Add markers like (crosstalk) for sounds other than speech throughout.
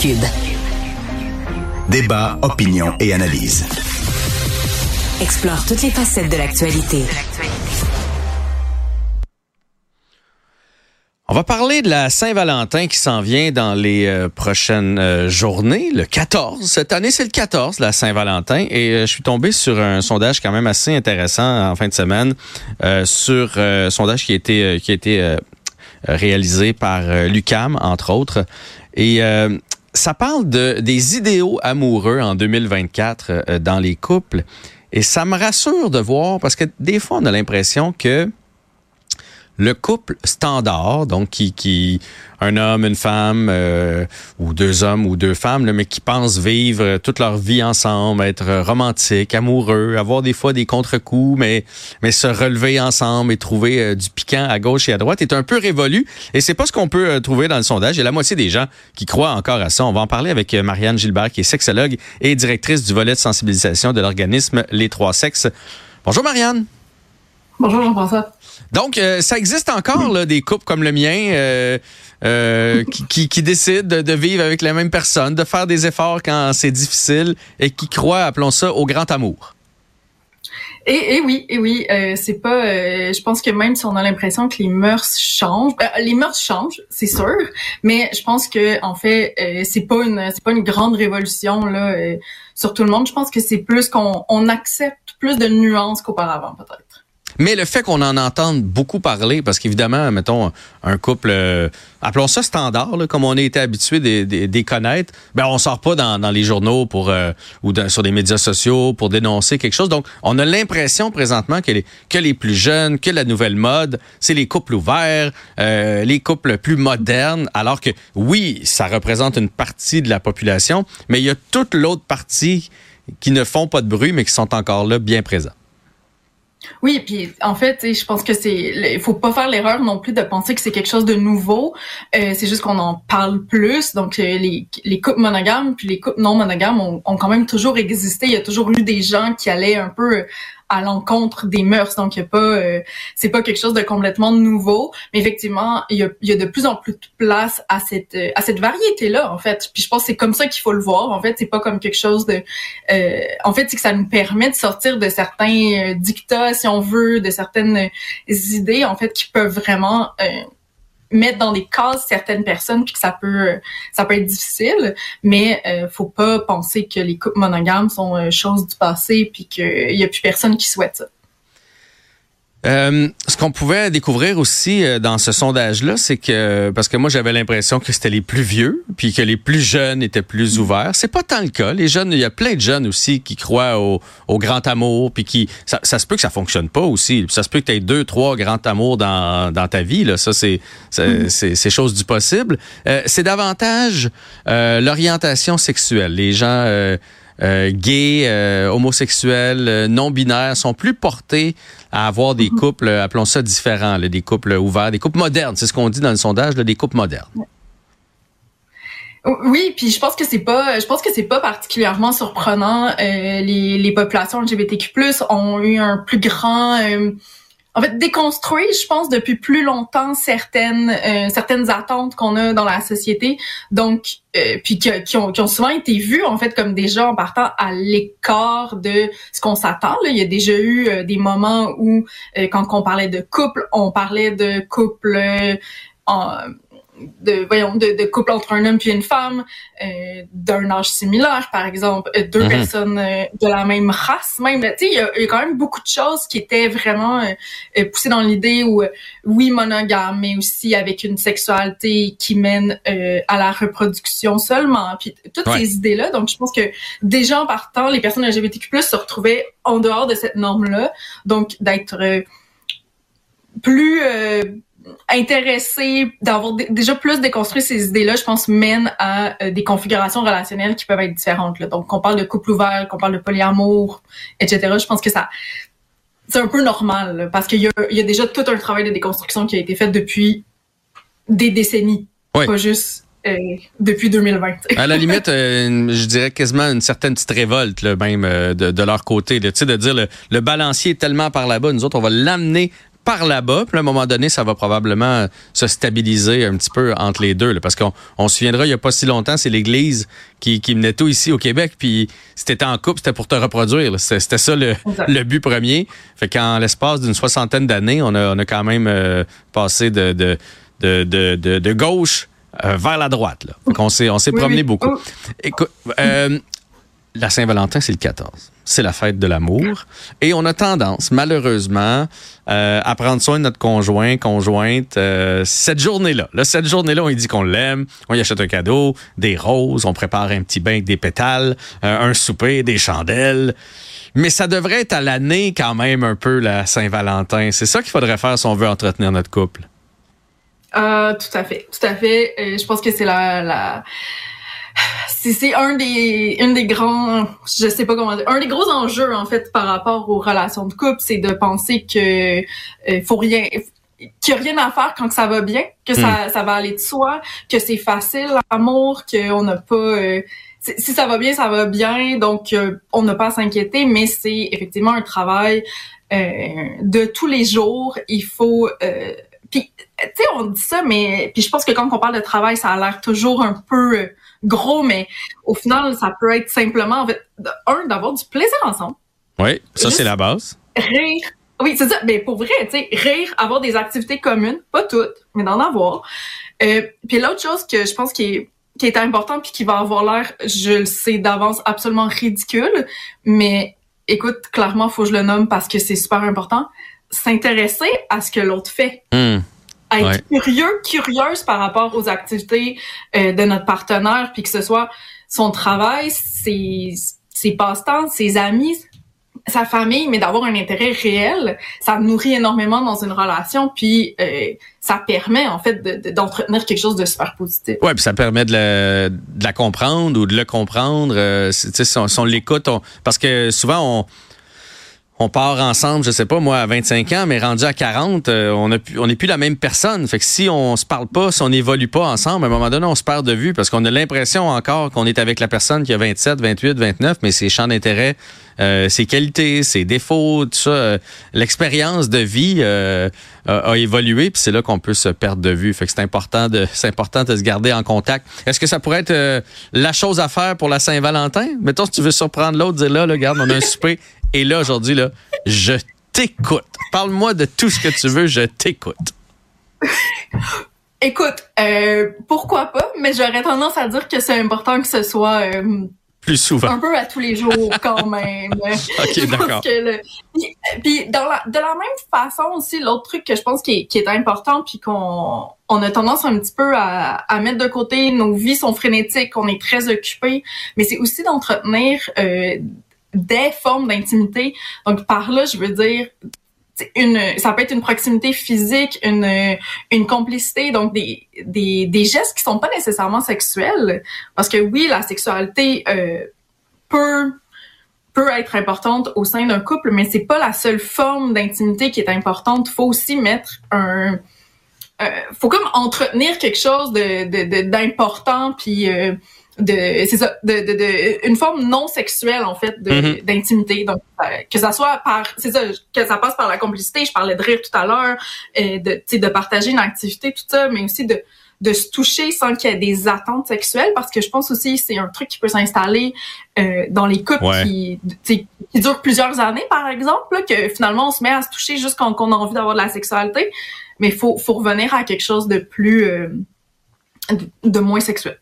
Cube. Débat, opinion et analyse. Explore toutes les facettes de l'actualité. On va parler de la Saint-Valentin qui s'en vient dans les euh, prochaines euh, journées, le 14. Cette année, c'est le 14, la Saint-Valentin. Et euh, je suis tombé sur un sondage quand même assez intéressant en fin de semaine, sur un sondage qui a été, qui a été réalisé par l'UCAM, entre autres. Et ça parle de, des idéaux amoureux en 2024 dans les couples. Et ça me rassure de voir, parce que des fois, on a l'impression que le couple standard, donc qui, qui un homme, une femme, euh, ou deux hommes ou deux femmes, mais qui pensent vivre toute leur vie ensemble, être romantique, amoureux, avoir des fois des contre-coups, mais mais se relever ensemble et trouver euh, du piquant à gauche et à droite est un peu révolu. Et c'est pas ce qu'on peut euh, trouver dans le sondage. Il y a la moitié des gens qui croient encore à ça. On va en parler avec Marianne Gilbert, qui est sexologue et directrice du volet de sensibilisation de l'organisme Les Trois Sexes. Bonjour Marianne. Bonjour Jean-François. Donc, euh, ça existe encore là, des couples comme le mien euh, euh, qui, qui, décident de, vivre avec la même personne, de faire des efforts quand c'est difficile et qui croient, appelons ça, au grand amour. Et, et oui, et oui, c'est pas. je pense que même si on a l'impression que les mœurs changent, les mœurs changent, c'est sûr, mais je pense que en fait, c'est pas une, c'est pas une grande révolution là sur tout le monde. Je pense que c'est plus qu'on on accepte plus de nuances qu'auparavant, peut-être. Mais le fait qu'on en entende beaucoup parler, parce qu'évidemment, mettons, un couple, euh, appelons ça standard, comme on a été habitué de, de, connaître, ben on sort pas dans, les journaux pour euh, ou sur les médias sociaux pour dénoncer quelque chose. Donc, on a l'impression présentement que les, que les plus jeunes, que la nouvelle mode, c'est les couples ouverts, euh, les couples plus modernes, alors que oui, ça représente une partie de la population, mais il y a toute l'autre partie qui ne font pas de bruit, mais qui sont encore là bien présents. Oui, puis en fait, je pense que c'est, il faut pas faire l'erreur non plus de penser que c'est quelque chose de nouveau. Euh, c'est juste qu'on en parle plus. Donc euh, les, les couples monogames puis les couples non monogames ont, ont, quand même toujours existé. Il y a toujours eu des gens qui allaient un peu à l'encontre des mœurs. Donc, il pas, euh, c'est pas quelque chose de complètement nouveau, mais effectivement, il y a, y a de plus en plus de place à cette, à cette variété-là, en fait. Puis je pense que c'est comme ça qu'il faut le voir. En fait, c'est pas comme quelque chose de, euh, en fait, c'est que ça nous permet de sortir de certains euh, dictats, si on veut, de certaines idées, en fait, qui peuvent vraiment mettre dans des cases certaines personnes puis que ça peut ça peut être difficile mais euh, faut pas penser que les couples monogames sont euh, chose du passé puis qu'il y a plus personne qui souhaite ça. Euh, ce qu'on pouvait découvrir aussi euh, dans ce sondage-là, c'est que parce que moi j'avais l'impression que c'était les plus vieux, puis que les plus jeunes étaient plus ouverts. C'est pas tant le cas. Les jeunes, il y a plein de jeunes aussi qui croient au, au grand amour, puis qui ça, ça, se peut que ça fonctionne pas aussi. Ça se peut que tu aies deux, trois grands amours dans, dans ta vie. Là, ça c'est c'est mm-hmm. chose du possible. Euh, c'est davantage l'orientation sexuelle. Les gens euh, gays, euh, homosexuels, euh, non binaires sont plus portés à avoir des mhm. couples, appelons ça différents, des couples ouverts, des couples modernes. C'est ce qu'on dit dans le sondage, des couples modernes. Oui, puis je pense que c'est pas, je pense que c'est pas particulièrement surprenant. les, les populations LGBTQ+ ont eu un plus grand en fait déconstruire, je pense, depuis plus longtemps certaines euh, certaines attentes qu'on a dans la société, donc euh, puis qui, ont, qui ont souvent été vues en fait comme gens en partant à l'écart de ce qu'on s'attend. Il y a déjà eu euh, des moments où quand on parlait de couple, on parlait de couple en de voyons de, de, couple entre un homme puis une femme euh, d'un âge similaire par exemple euh, deux mhm. personnes euh, de la même race même. Tu sais il y, a, quand même beaucoup de choses qui étaient vraiment euh, poussées dans l'idée où oui monogame mais aussi avec une sexualité qui mène à la reproduction seulement. Puis toutes ces idées là donc je pense que déjà en partant les personnes LGBTQ+ se retrouvaient en dehors de cette norme là donc d'être plus intéressé d'avoir déjà plus déconstruit ces idées-là, je pense, mène à euh, des configurations relationnelles qui peuvent être différentes. Là. Donc, qu'on parle de couple ouvert, qu'on parle de polyamour, etc. Je pense que ça, c'est un peu normal parce qu'il y a, il y a déjà tout un travail de déconstruction qui a été fait depuis des décennies, pas juste euh, depuis 2020. à la limite, euh, je dirais quasiment une certaine petite révolte là, même de, de, leur côté, de dire le, le balancier est tellement par là-bas, nous autres on va l'amener par là-bas. Puis à un moment donné, ça va probablement se stabiliser un petit peu entre les deux. Là, parce qu'on on se souviendra, il n'y a pas si longtemps, c'est l'Église qui, qui menait tout ici au Québec. Puis si t'étais en couple, c'était pour te reproduire. C'était ça le, le, but premier. Fait qu'en l'espace d'une soixantaine d'années, on a, on a quand même euh, passé de, de, de, de, de gauche euh, vers la droite. Là. Fait qu'on s'est, on s'est promené beaucoup. Écoute, euh, la Saint-Valentin, c'est le 14. C'est la fête de l'amour. Et on a tendance, malheureusement, euh, à prendre soin de notre conjoint, conjointe, euh, cette journée-là. Là, cette journée-là, on dit qu'on l'aime, on lui achète un cadeau, des roses, on prépare un petit bain avec des pétales, euh, un souper, des chandelles. Mais ça devrait être à l'année quand même un peu la Saint-Valentin. C'est ça qu'il faudrait faire si on veut entretenir notre couple. Euh, tout à fait, je pense que c'est la c'est un des une des grands je sais pas comment dire un des gros enjeux en fait par rapport aux relations de couple c'est de penser que euh, faut rien qu'il n'y a rien à faire quand ça va bien que ça, hmm. ça va aller de soi que c'est facile l'amour qu'on n'a pas euh, si ça va bien ça va bien donc euh, on n'a pas à s'inquiéter mais c'est effectivement un travail de tous les jours il faut puis tu sais on dit ça mais puis je pense que quand on parle de travail ça a l'air toujours un peu gros, mais au final, ça peut être simplement, en fait, un, d'avoir du plaisir ensemble. Oui, ça, c'est la base. Rire. Oui, c'est ça. Mais pour vrai, tu sais, rire, avoir des activités communes, pas toutes, mais d'en avoir. Euh, puis l'autre chose que je pense qui est qui est important puis qui va avoir l'air, je le sais d'avance, absolument ridicule, mais écoute, clairement, faut que je le nomme parce que c'est super important. S'intéresser à ce que l'autre fait. Hmm être curieux, curieuse par rapport aux activités euh, de notre partenaire, puis que ce soit son travail, ses, ses passe-temps, ses amis, sa famille, mais d'avoir un intérêt réel, ça nourrit énormément dans une relation, puis euh, ça permet en fait d'entretenir de, quelque chose de super positif. Ouais, puis ça permet de la, de la comprendre ou de le comprendre. Euh, si on, si on l'écoute, parce que souvent on on part ensemble, je sais pas, moi, à 25 ans, mais rendu à 40, euh, on n'est plus la même personne. Fait que si on se parle pas, si on n'évolue pas ensemble, à un moment donné, on se perd de vue parce qu'on a l'impression encore qu'on est avec la personne qui a 27, 28, 29, mais ses champs d'intérêt, euh, ses qualités, ses défauts, tout ça, euh, l'expérience de vie a, évolué, puis c'est là qu'on peut se perdre de vue. Fait que c'est important de c'est se garder en contact. Est-ce que ça pourrait être la chose à faire pour la Saint-Valentin? Mettons, si tu veux surprendre l'autre, dire là, là, regarde, on a un (laughs) souper et là, aujourd'hui, là, je t'écoute. Parle-moi de tout ce que tu veux, je t'écoute. Écoute, euh, pourquoi pas, mais j'aurais tendance à dire que c'est important que ce soit euh, plus souvent. Un peu à tous les jours quand même. (laughs) ok, d'accord. Puis, dans la, de la même façon aussi, l'autre truc que je pense qui est, qui est important, puis qu'on on a tendance un petit peu à, à, mettre de côté, nos vies sont frénétiques, on est très occupés, mais c'est aussi d'entretenir euh, des formes d'intimité. Donc par là, je veux dire une ça peut être une proximité physique, une une complicité, donc des des des gestes qui sont pas nécessairement sexuels parce que oui, la sexualité euh, peut peut être importante au sein d'un couple, mais c'est pas la seule forme d'intimité qui est importante. Faut aussi mettre un euh, faut comme entretenir quelque chose de d'important puis euh, de c'est ça de, de, de, une forme non sexuelle en fait mm-hmm. d'intimité. Donc euh, que ça soit par c'est ça que ça passe par la complicité. Je parlais de rire tout à l'heure euh, de tu de partager une activité tout ça mais aussi de de se toucher sans qu'il y ait des attentes sexuelles parce que je pense aussi c'est un truc qui peut s'installer euh, dans les couples qui, qui durent plusieurs années par exemple que finalement on se met à se toucher juste quand, on a envie d'avoir de la sexualité. Mais faut faut revenir à quelque chose de plus euh, de moins sexuel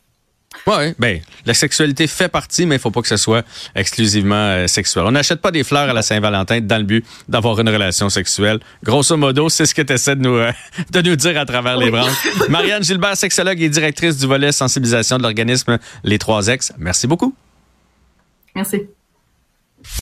oui, ben la sexualité fait partie, mais il faut pas que ce soit exclusivement euh, sexuel. On n'achète pas des fleurs à la Saint-Valentin dans le but d'avoir une relation sexuelle. Grosso modo, c'est ce que tu essaies de nous, euh, de nous dire à travers les branches. Marianne Gilbert, sexologue et directrice du volet sensibilisation de l'organisme Les Trois Ex. Merci beaucoup. Merci.